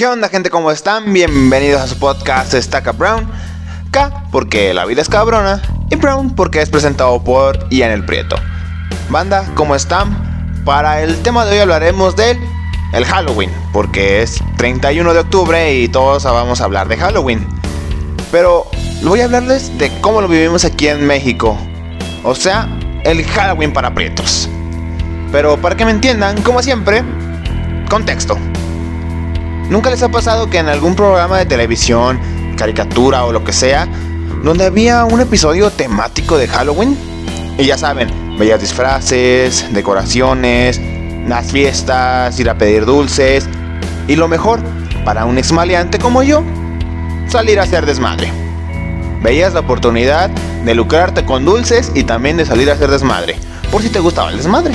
¿Qué onda gente? ¿Cómo están? Bienvenidos a su podcast Stack Brown. K porque la vida es cabrona y Brown porque es presentado por Ian el Prieto. Banda, ¿cómo están? Para el tema de hoy hablaremos del el Halloween, porque es 31 de octubre y todos vamos a hablar de Halloween. Pero voy a hablarles de cómo lo vivimos aquí en México. O sea, el Halloween para prietos. Pero para que me entiendan, como siempre, contexto. ¿Nunca les ha pasado que en algún programa de televisión, caricatura o lo que sea, donde había un episodio temático de Halloween? Y ya saben, bellas disfraces, decoraciones, las fiestas, ir a pedir dulces y lo mejor, para un exmaleante como yo, salir a hacer desmadre. Veías la oportunidad de lucrarte con dulces y también de salir a hacer desmadre, por si te gustaba el desmadre.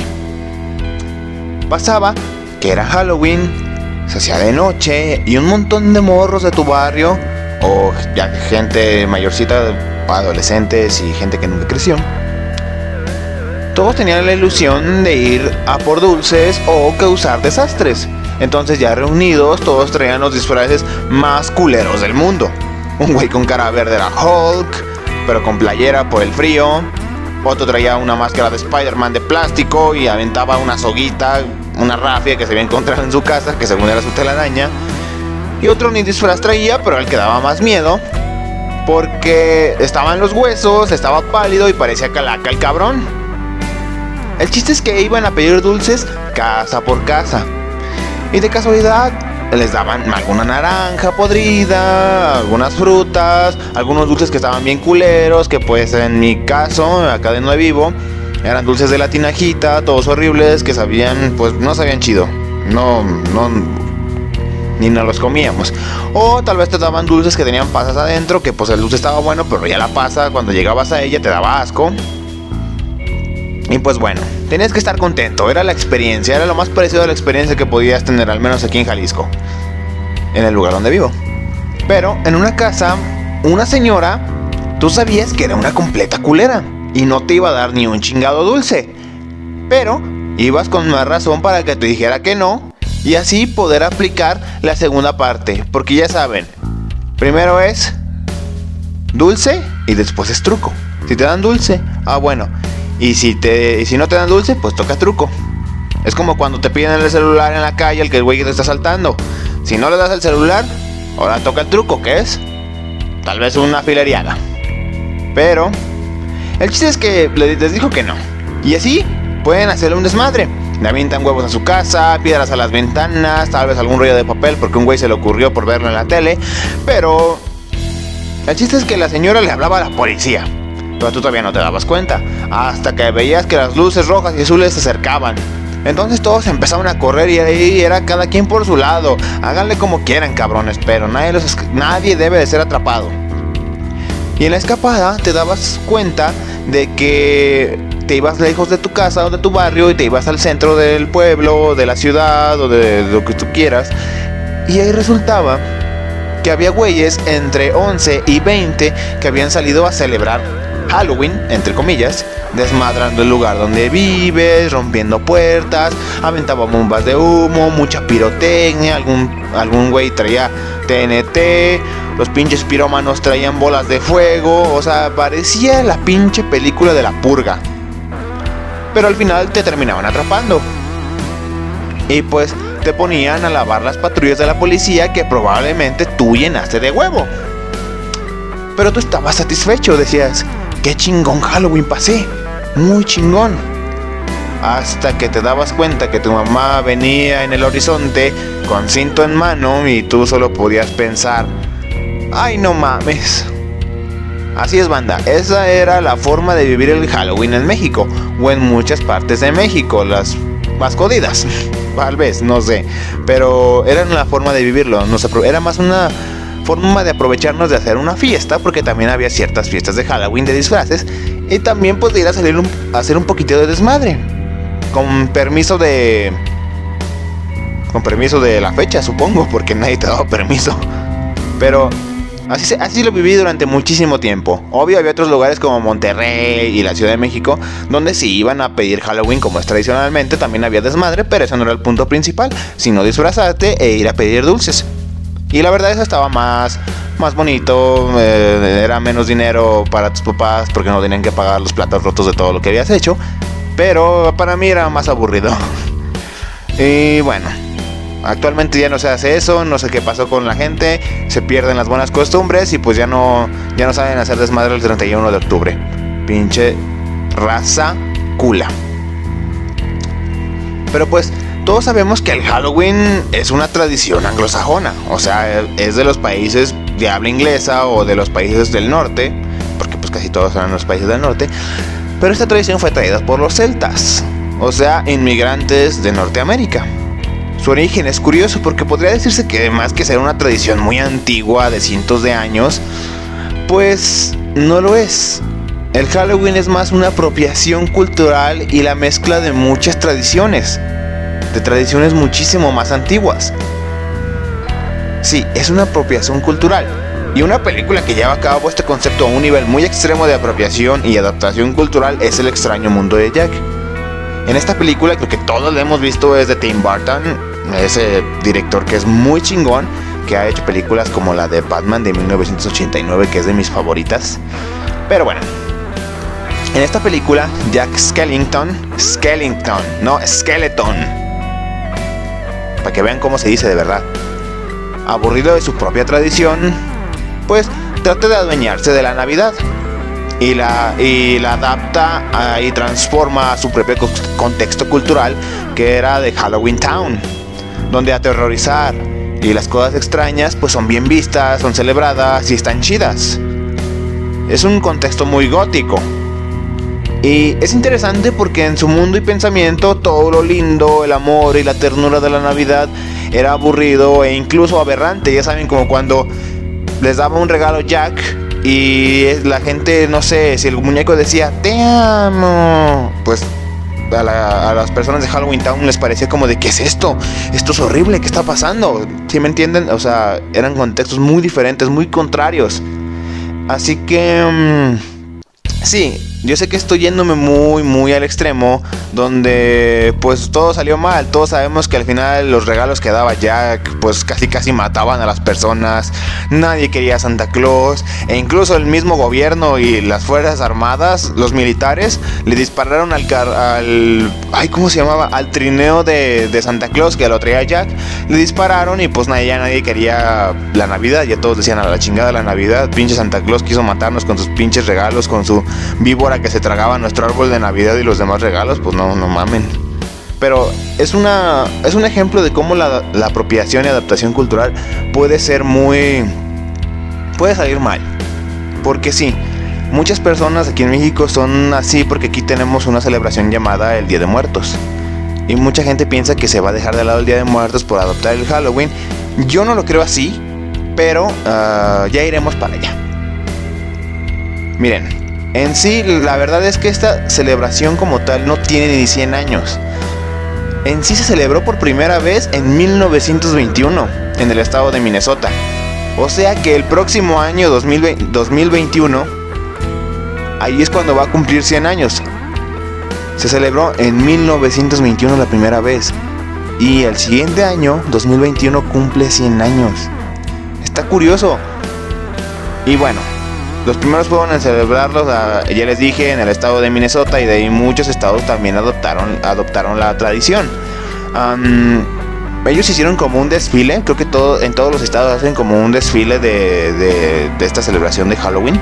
Pasaba que era Halloween, se hacía de noche y un montón de morros de tu barrio, o ya gente mayorcita, adolescentes y gente que nunca creció, todos tenían la ilusión de ir a por dulces o causar desastres. Entonces ya reunidos, todos traían los disfraces más culeros del mundo. Un güey con cara verde era Hulk, pero con playera por el frío. Otro traía una máscara de Spider-Man de plástico y aventaba una soguita, una rafia que se había encontrado en su casa, que según era su telaraña. Y otro ni disfraz traía, pero al que daba más miedo. Porque estaba en los huesos, estaba pálido y parecía calaca el cabrón. El chiste es que iban a pedir dulces casa por casa. Y de casualidad les daban alguna naranja podrida, algunas frutas, algunos dulces que estaban bien culeros, que pues en mi caso, acá de vivo, eran dulces de la tinajita, todos horribles, que sabían, pues no sabían chido. No, no, ni nos los comíamos. O tal vez te daban dulces que tenían pasas adentro, que pues el dulce estaba bueno, pero ya la pasa, cuando llegabas a ella te daba asco. Y pues bueno, tenías que estar contento, era la experiencia, era lo más parecido a la experiencia que podías tener, al menos aquí en Jalisco, en el lugar donde vivo. Pero en una casa, una señora, tú sabías que era una completa culera y no te iba a dar ni un chingado dulce. Pero ibas con más razón para que te dijera que no y así poder aplicar la segunda parte, porque ya saben, primero es dulce y después es truco. Si te dan dulce, ah bueno, y si, te, si no te dan dulce, pues toca truco. Es como cuando te piden el celular en la calle, el que el güey te está saltando. Si no le das el celular, ahora toca el truco, ¿qué es? Tal vez una fileriada. Pero, el chiste es que les dijo que no. Y así pueden hacerle un desmadre. Le avientan huevos a su casa, piedras a las ventanas, tal vez algún rollo de papel porque un güey se le ocurrió por verlo en la tele. Pero, el chiste es que la señora le hablaba a la policía pero tú todavía no te dabas cuenta, hasta que veías que las luces rojas y azules se acercaban. Entonces todos empezaban a correr y ahí era cada quien por su lado. Háganle como quieran, cabrones, pero nadie, los, nadie debe de ser atrapado. Y en la escapada te dabas cuenta de que te ibas lejos de tu casa o de tu barrio y te ibas al centro del pueblo, de la ciudad o de lo que tú quieras. Y ahí resultaba que había güeyes entre 11 y 20 que habían salido a celebrar Halloween, entre comillas, desmadrando el lugar donde vives, rompiendo puertas, aventaba bombas de humo, mucha pirotecnia, algún, algún güey traía TNT, los pinches pirómanos traían bolas de fuego, o sea, parecía la pinche película de la purga. Pero al final te terminaban atrapando. Y pues te ponían a lavar las patrullas de la policía que probablemente tú llenaste de huevo. Pero tú estabas satisfecho, decías, qué chingón Halloween pasé. Muy chingón. Hasta que te dabas cuenta que tu mamá venía en el horizonte con cinto en mano y tú solo podías pensar, ay no mames. Así es banda, esa era la forma de vivir el Halloween en México o en muchas partes de México, las más jodidas, tal vez, no sé, pero era la forma de vivirlo, era más una forma de aprovecharnos de hacer una fiesta, porque también había ciertas fiestas de Halloween de disfraces, y también podría salir a hacer un poquito de desmadre, con permiso de... Con permiso de la fecha, supongo, porque nadie te daba permiso. Pero Así, así, lo viví durante muchísimo tiempo. Obvio, había otros lugares como Monterrey y la Ciudad de México donde si iban a pedir Halloween como es tradicionalmente, también había desmadre, pero eso no era el punto principal, sino disfrazarte e ir a pedir dulces. Y la verdad eso estaba más, más bonito, eh, era menos dinero para tus papás porque no tenían que pagar los platos rotos de todo lo que habías hecho. Pero para mí era más aburrido. y bueno, actualmente ya no se hace eso, no sé qué pasó con la gente, se pierden las buenas costumbres y pues ya no, ya no saben hacer desmadre el 31 de octubre. Pinche raza cula. Pero pues todos sabemos que el Halloween es una tradición anglosajona, o sea, es de los países de habla inglesa o de los países del norte, porque pues casi todos son los países del norte, pero esta tradición fue traída por los celtas, o sea, inmigrantes de Norteamérica. Su origen es curioso porque podría decirse que más que ser una tradición muy antigua de cientos de años, pues no lo es. El Halloween es más una apropiación cultural y la mezcla de muchas tradiciones, de tradiciones muchísimo más antiguas. Sí, es una apropiación cultural, y una película que lleva a cabo este concepto a un nivel muy extremo de apropiación y adaptación cultural es El extraño mundo de Jack. En esta película creo que todos la hemos visto es de Tim Burton, ese director que es muy chingón, que ha hecho películas como la de Batman de 1989, que es de mis favoritas. Pero bueno, en esta película, Jack Skellington, Skellington, no Skeleton, para que vean cómo se dice de verdad, aburrido de su propia tradición, pues trata de adueñarse de la Navidad y la, y la adapta y transforma a su propio contexto cultural que era de Halloween Town, donde aterrorizar y las cosas extrañas pues son bien vistas, son celebradas y están chidas. Es un contexto muy gótico, y es interesante porque en su mundo y pensamiento todo lo lindo, el amor y la ternura de la Navidad era aburrido e incluso aberrante. Ya saben, como cuando les daba un regalo Jack y la gente, no sé, si el muñeco decía, te amo, pues a, las personas de Halloween Town les parecía como de, ¿qué es esto? Esto es horrible, ¿qué está pasando? ¿Sí me entienden? O sea, eran contextos muy diferentes, muy contrarios. Así que... Mm, Sí, yo sé que estoy yéndome muy, muy al extremo, donde pues todo salió mal. Todos sabemos que al final los regalos que daba Jack, pues casi casi mataban a las personas. Nadie quería a Santa Claus. E incluso el mismo gobierno y las fuerzas armadas, los militares, le dispararon al, al ay, ¿cómo se llamaba? Al trineo de, de Santa Claus que lo traía Jack. Le dispararon y pues nadie, ya nadie quería la Navidad. Ya todos decían a la chingada la Navidad. Pinche Santa Claus quiso matarnos con sus pinches regalos, con su víbora que se tragaba nuestro árbol de Navidad y los demás regalos, pues no, no mamen. Pero es, una, es un ejemplo de cómo la, la apropiación y adaptación cultural puede ser muy... puede salir mal. Porque sí, muchas personas aquí en México son así porque aquí tenemos una celebración llamada el Día de Muertos. Y mucha gente piensa que se va a dejar de lado el Día de Muertos por adoptar el Halloween. Yo no lo creo así, pero ah, ya iremos para allá. Miren, en sí, la verdad es que esta celebración como tal no tiene ni 100 años. En sí se celebró por primera vez en 1921 en el estado de Minnesota. O sea que el próximo año 2021, ahí es cuando va a cumplir 100 años. Se celebró en 1921 la primera vez. Y el siguiente año, 2021, cumple 100 años. Está curioso. Y bueno, los primeros fueron en celebrarlos, ya les dije, en el estado de Minnesota y de ahí muchos estados también adoptaron, adoptaron la tradición. ellos hicieron como un desfile, creo que todo, en todos los estados hacen como un desfile de, de esta celebración de Halloween.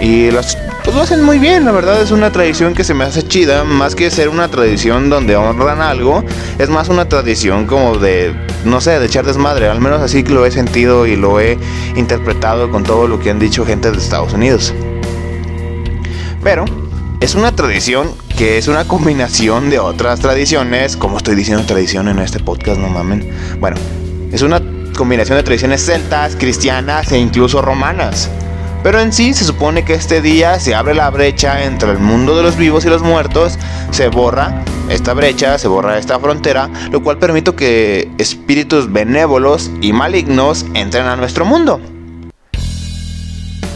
Y los pues lo hacen muy bien, la verdad es una tradición que se me hace chida, más que ser una tradición donde honran algo, es más una tradición como de, no sé, de echar desmadre, al menos así lo he sentido y lo he interpretado con todo lo que han dicho gente de Estados Unidos. Pero es una tradición que es una combinación de otras tradiciones, como estoy diciendo tradición en este podcast, no mamen. Bueno, es una combinación de tradiciones celtas, cristianas e incluso romanas. Pero en sí se supone que este día se abre la brecha entre el mundo de los vivos y los muertos, se borra esta brecha, se borra esta frontera, lo cual permite que espíritus benévolos y malignos entren a nuestro mundo.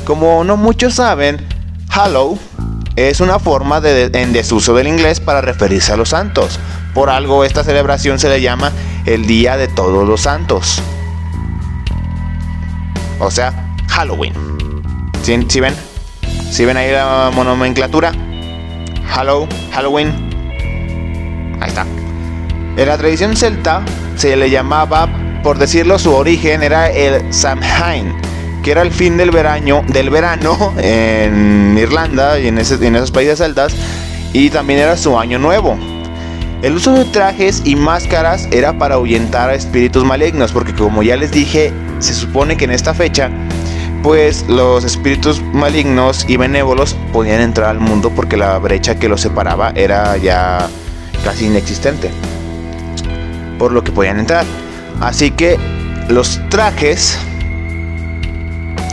Como no muchos saben, Hallow es una forma de, en desuso del inglés para referirse a los santos. Por algo esta celebración se le llama el Día de Todos los Santos. o sea, Halloween. ¿Sí, ven? ¿Sí ven ahí la nomenclatura? Hallow, Halloween. Ahí está. En la tradición celta se le llamaba, por decirlo, su origen era el Samhain, que era el fin del verano, del verano en Irlanda y en, en esos países celtas, y también era su año nuevo. El uso de trajes y máscaras era para ahuyentar a espíritus malignos, porque como ya les dije, se supone que en esta fecha, pues los espíritus malignos y benévolos podían entrar al mundo porque la brecha que los separaba era ya casi inexistente, por lo que podían entrar. Así que los trajes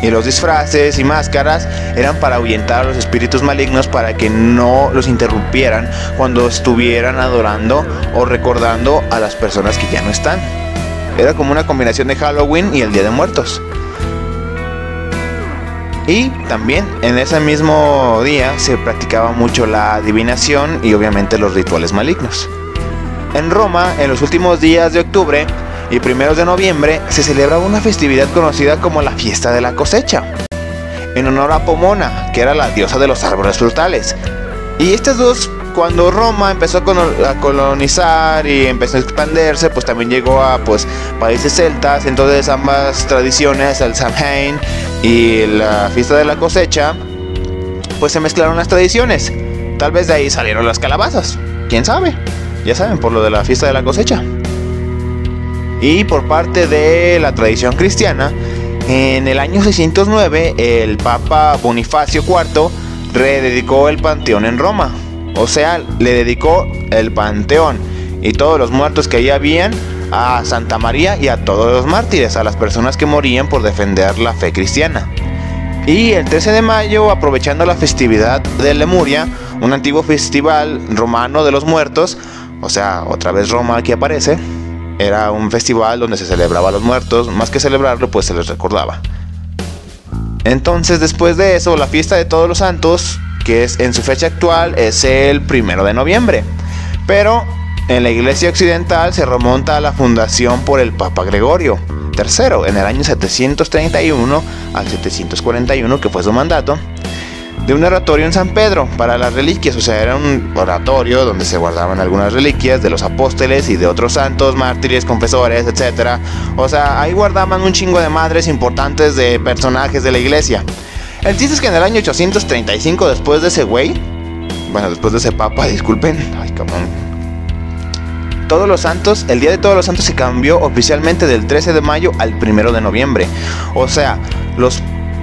y los disfraces y máscaras eran para ahuyentar a los espíritus malignos para que no los interrumpieran cuando estuvieran adorando o recordando a las personas que ya no están. Era como una combinación de Halloween y el Día de Muertos. Y también en ese mismo día se practicaba mucho la adivinación y obviamente los rituales malignos. En Roma, en los últimos días de octubre, y primeros de noviembre se celebraba una festividad conocida como la fiesta de la cosecha, en honor a Pomona, que era la diosa de los árboles frutales. Y estas dos, cuando Roma empezó a colonizar y empezó a expandirse, pues también llegó a pues, países celtas, entonces ambas tradiciones, el Samhain y la fiesta de la cosecha, pues se mezclaron las tradiciones. Tal vez de ahí salieron las calabazas, quién sabe, ya saben, por lo de la fiesta de la cosecha. Y por parte de la tradición cristiana, en el año 609 el Papa Bonifacio IV rededicó el Panteón en Roma. O sea, le dedicó el Panteón y todos los muertos que allí habían a Santa María y a todos los mártires, a las personas que morían por defender la fe cristiana. Y el 13 de mayo, aprovechando la festividad de Lemuria, un antiguo festival romano de los muertos, o sea, otra vez Roma aquí aparece, era un festival donde se celebraba a los muertos, más que celebrarlo, pues se les recordaba. Entonces, después de eso, la fiesta de todos los santos, que es en su fecha actual, es el primero de noviembre. Pero en la iglesia occidental se remonta a la fundación por el Papa Gregorio III en el año 731 al 741, que fue su mandato de un oratorio en San Pedro para las reliquias, o sea, era un oratorio donde se guardaban algunas reliquias de los apóstoles y de otros santos, mártires, confesores, etc. O sea, ahí guardaban un chingo de madres importantes de personajes de la iglesia. El chiste es que en el año 835, después de ese güey, bueno, después de ese papa, disculpen, ay, cabrón. Todos los Santos, el Día de Todos los Santos se cambió oficialmente del 13 de mayo al 1 de noviembre. O sea, los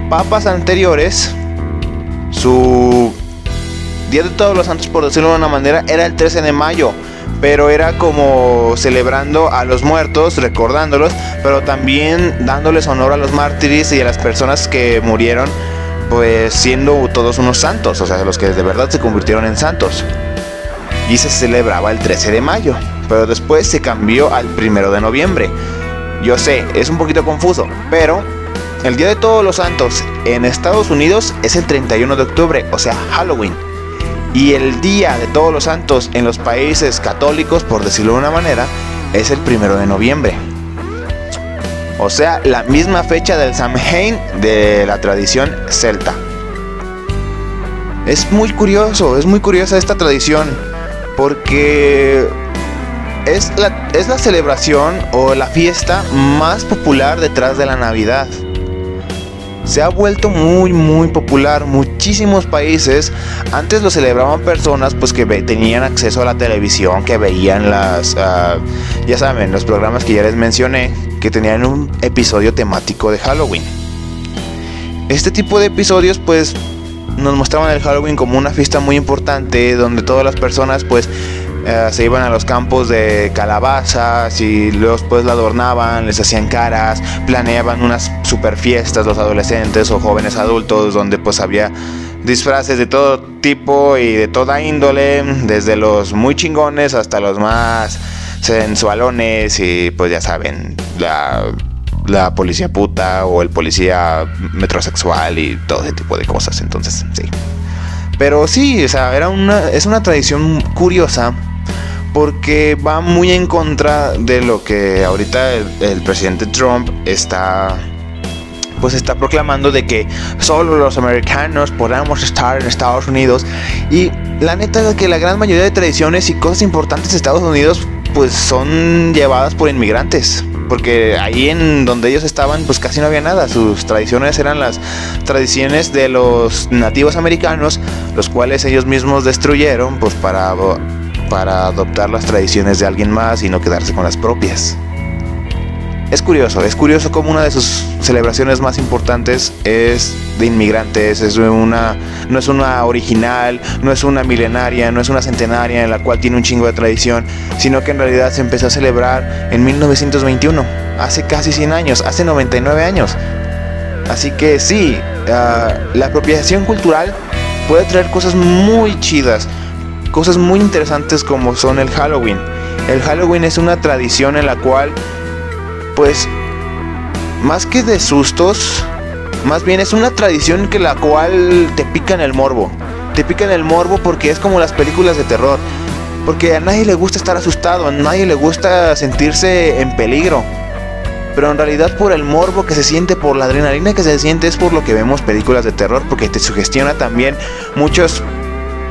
papas anteriores su Día de Todos los Santos, por decirlo de una manera, era el 13 de mayo. Pero era como celebrando a los muertos, recordándolos, pero también dándoles honor a los mártires y a las personas que murieron, pues siendo todos unos santos, o sea, los que de verdad se convirtieron en santos. Y se celebraba el 13 de mayo, pero después se cambió al 1 de noviembre. Yo sé, es un poquito confuso, pero el Día de Todos los Santos en Estados Unidos es el 31 de octubre, o sea, Halloween. Y el Día de Todos los Santos en los países católicos, por decirlo de una manera, es el 1 de noviembre. O sea, la misma fecha del Samhain de la tradición celta. Es muy curioso, es muy curiosa esta tradición, porque es la, es la celebración o la fiesta más popular detrás de la Navidad se ha vuelto muy muy popular. Muchísimos países antes lo celebraban personas pues que tenían acceso a la televisión, que veían las, ah, ya saben, los programas que ya les mencioné, que tenían un episodio temático de Halloween. Este tipo de episodios pues nos mostraban el Halloween como una fiesta muy importante donde todas las personas pues eh, se iban a los campos de calabazas y luego pues la adornaban, les hacían caras, planeaban unas super fiestas los adolescentes o jóvenes adultos donde pues había disfraces de todo tipo y de toda índole, desde los muy chingones hasta los más sensualones y pues ya saben, la, policía puta o el policía metrosexual y todo ese tipo de cosas, entonces sí. Pero sí, o sea, era una, es una tradición curiosa porque va muy en contra de lo que ahorita el, presidente Trump está pues está proclamando de que solo los americanos podamos estar en Estados Unidos y la neta es que la gran mayoría de tradiciones y cosas importantes de Estados Unidos pues son llevadas por inmigrantes porque ahí en donde ellos estaban pues casi no había nada, sus tradiciones eran las tradiciones de los nativos americanos, los cuales ellos mismos destruyeron pues para, para adoptar las tradiciones de alguien más y no quedarse con las propias. Es curioso, es curioso como una de sus celebraciones más importantes es de inmigrantes, es una, no es una original, no es una milenaria, no es una centenaria en la cual tiene un chingo de tradición, sino que en realidad se empezó a celebrar en 1921, hace casi 100 años, hace 99 años. Así que sí, ah, la apropiación cultural puede traer cosas muy chidas, cosas muy interesantes como son el Halloween. El Halloween es una tradición en la cual pues más que de sustos, más bien es una tradición que la cual te pica en el morbo. Te pica en el morbo porque es como las películas de terror. Porque a nadie le gusta estar asustado, a nadie le gusta sentirse en peligro. Pero en realidad por el morbo que se siente, por la adrenalina que se siente, es por lo que vemos películas de terror, porque te sugestiona también muchos,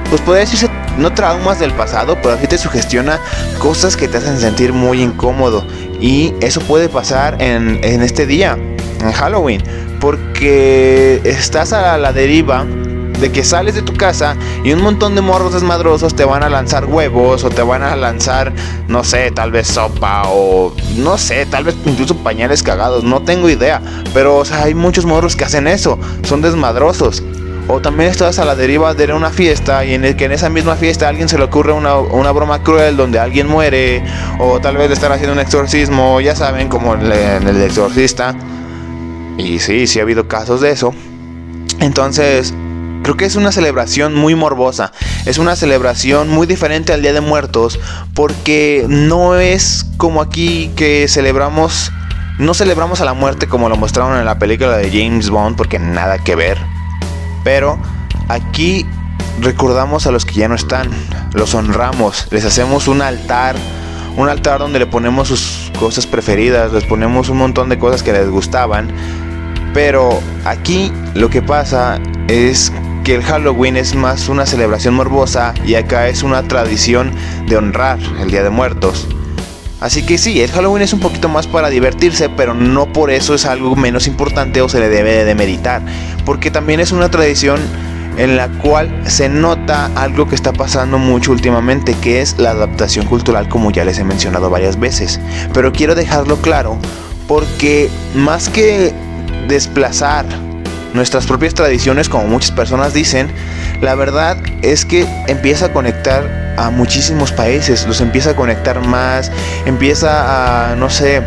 pues podría decirse no traumas del pasado, pero sí te sugestiona cosas que te hacen sentir muy incómodo. Y eso puede pasar en, este día, en Halloween, porque estás a la deriva de que sales de tu casa y un montón de morros desmadrosos te van a lanzar huevos o te van a lanzar, no sé, tal vez sopa o no sé, tal vez incluso pañales cagados, no tengo idea. Pero hay muchos morros que hacen eso, son desmadrosos. O también estás a la deriva de una fiesta y en el que en esa misma fiesta a alguien se le ocurre una, broma cruel donde alguien muere. O tal vez le están haciendo un exorcismo, ya saben, como en el exorcista. Y sí, sí ha habido casos de eso. Entonces, Creo que es una celebración muy morbosa, es una celebración muy diferente al Día de Muertos, porque no es como aquí que celebramos, no celebramos a la muerte como lo mostraron en la película de James Bond, porque nada que ver. Pero aquí recordamos a los que ya no están, los honramos, les hacemos un altar, un altar donde le ponemos sus cosas preferidas, les ponemos un montón de cosas que les gustaban. Pero aquí lo que pasa es que el Halloween es más una celebración morbosa y acá es una tradición de honrar el Día de Muertos. Así que sí, el Halloween es un poquito más para divertirse, pero no por eso es algo menos importante o se le debe de meditar, porque también es una tradición en la cual se nota algo que está pasando mucho últimamente, que es la adaptación cultural, como ya les he mencionado varias veces. Pero quiero dejarlo claro, porque más que desplazar nuestras propias tradiciones, como muchas personas dicen, la verdad es que empieza a conectar a muchísimos países, los empieza a conectar más, empieza a, no sé,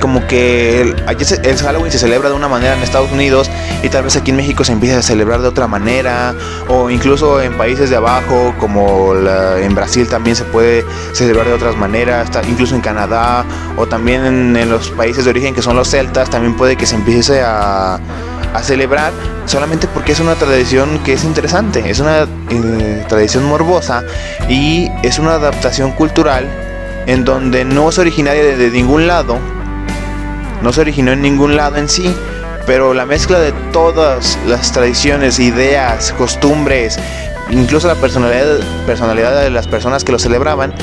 como que el, el, Halloween se celebra de una manera en Estados Unidos y tal vez aquí en México se empieza a celebrar de otra manera o incluso en países de abajo como en Brasil también se puede celebrar de otras maneras, incluso en Canadá o también en los países de origen que son los celtas también puede que se empiece a a celebrar solamente porque es una tradición que es interesante, es una eh, tradición morbosa y es una adaptación cultural en donde no es originaria de, ningún lado, no se originó en ningún lado en sí, pero la mezcla de todas las tradiciones, ideas, costumbres, incluso la personalidad, personalidad de las personas que lo celebraban,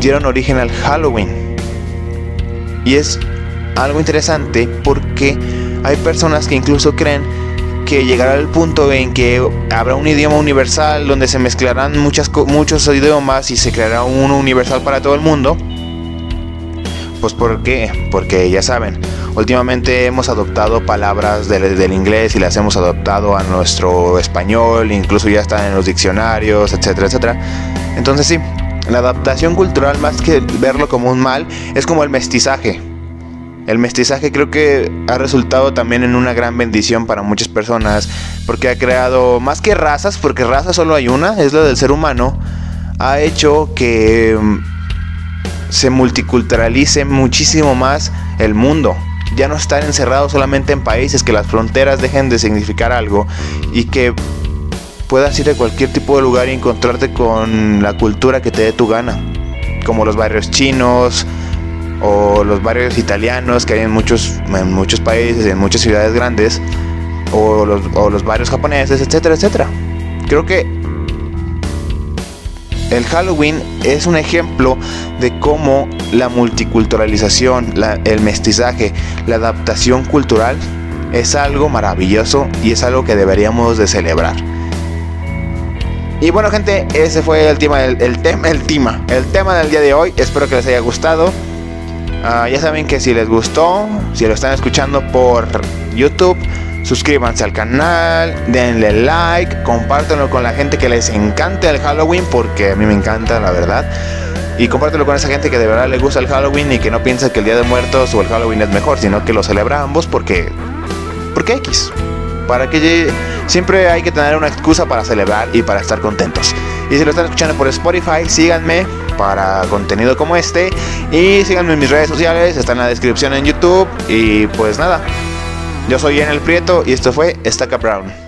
dieron origen al Halloween. Y es algo interesante porque hay personas que incluso creen que llegará el punto en que habrá un idioma universal donde se mezclarán muchas, muchos idiomas y se creará uno universal para todo el mundo. Pues ¿por qué? Porque ya saben, últimamente hemos adoptado palabras del, del, inglés y las hemos adoptado a nuestro español, incluso ya están en los diccionarios, etcétera, etcétera. Entonces sí, la adaptación cultural más que verlo como un mal es como el mestizaje. El mestizaje creo que ha resultado también en una gran bendición para muchas personas porque ha creado más que razas, porque raza solo hay una, es la del ser humano, ha hecho que mm, se multiculturalice muchísimo más el mundo. Ya no estar encerrado solamente en países, que las fronteras dejen de significar algo y que puedas ir a cualquier tipo de lugar y encontrarte con la cultura que te dé tu gana, como los barrios chinos, o los barrios italianos que hay en muchos, en muchos países, en muchas ciudades grandes, o los, o los barrios japoneses, etcétera, etcétera. Creo que el Halloween es un ejemplo de cómo la multiculturalización, el mestizaje, la adaptación cultural es algo maravilloso y es algo que deberíamos de celebrar. Y bueno gente, ese fue el tema, el, tema, el tema, el tema del día de hoy. Espero que les haya gustado. Ah, ya saben que si les gustó, si lo están escuchando por YouTube, suscríbanse al canal, denle like, compártanlo con la gente que les encanta el Halloween, porque a mí me encanta, la verdad. Y compártelo con esa gente que de verdad le gusta el Halloween y que no piensa que el Día de Muertos o el Halloween es mejor, sino que lo celebra ambos porque. Porque X. Para que siempre hay que tener una excusa para celebrar y para estar contentos. Y si lo están escuchando por Spotify, síganme para contenido como este. Y síganme en mis redes sociales, está en la descripción en YouTube. Y pues nada, yo soy el Prieto y esto fue Estaca Brown.